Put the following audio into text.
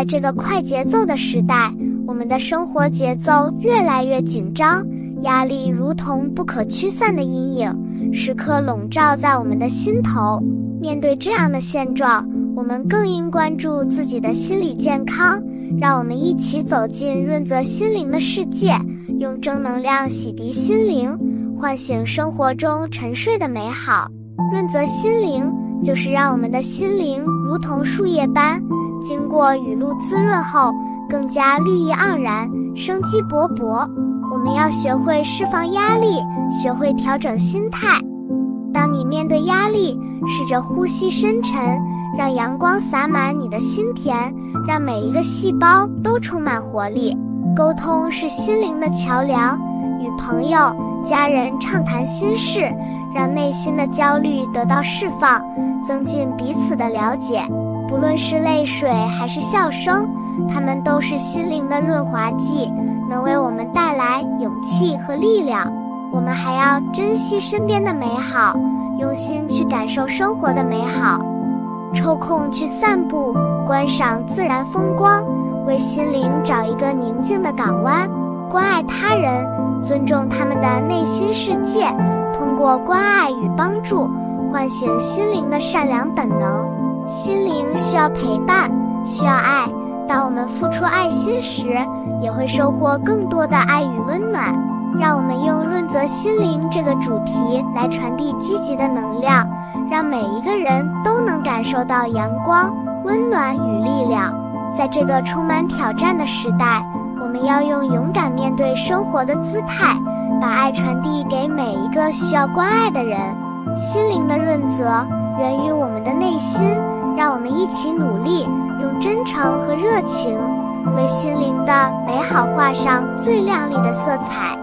在这个快节奏的时代，我们的生活节奏越来越紧张，压力如同不可驱散的阴影，时刻笼罩在我们的心头。面对这样的现状，我们更应关注自己的心理健康。让我们一起走进润泽心灵的世界，用正能量洗涤心灵，唤醒生活中沉睡的美好。润泽心灵就是让我们的心灵如同树叶般，经过雨露滋润后，更加绿意盎然，生机勃勃。我们要学会释放压力，学会调整心态。当你面对压力，试着呼吸深沉。让阳光洒满你的心田，让每一个细胞都充满活力。沟通是心灵的桥梁，与朋友、家人畅谈心事，让内心的焦虑得到释放，增进彼此的了解。不论是泪水还是笑声，它们都是心灵的润滑剂，能为我们带来勇气和力量。我们还要珍惜身边的美好，用心去感受生活的美好。抽空去散步，观赏自然风光，为心灵找一个宁静的港湾。关爱他人，尊重他们的内心世界，通过关爱与帮助，唤醒心灵的善良本能。心灵需要陪伴，需要爱。当我们付出爱心时，也会收获更多的爱与温暖。让我们用润泽心灵这个主题来传递积极的能量。让每一个人都能感受到阳光、温暖与力量。在这个充满挑战的时代，我们要用勇敢面对生活的姿态，把爱传递给每一个需要关爱的人。心灵的润泽源于我们的内心，让我们一起努力，用真诚和热情，为心灵的美好画上最亮丽的色彩。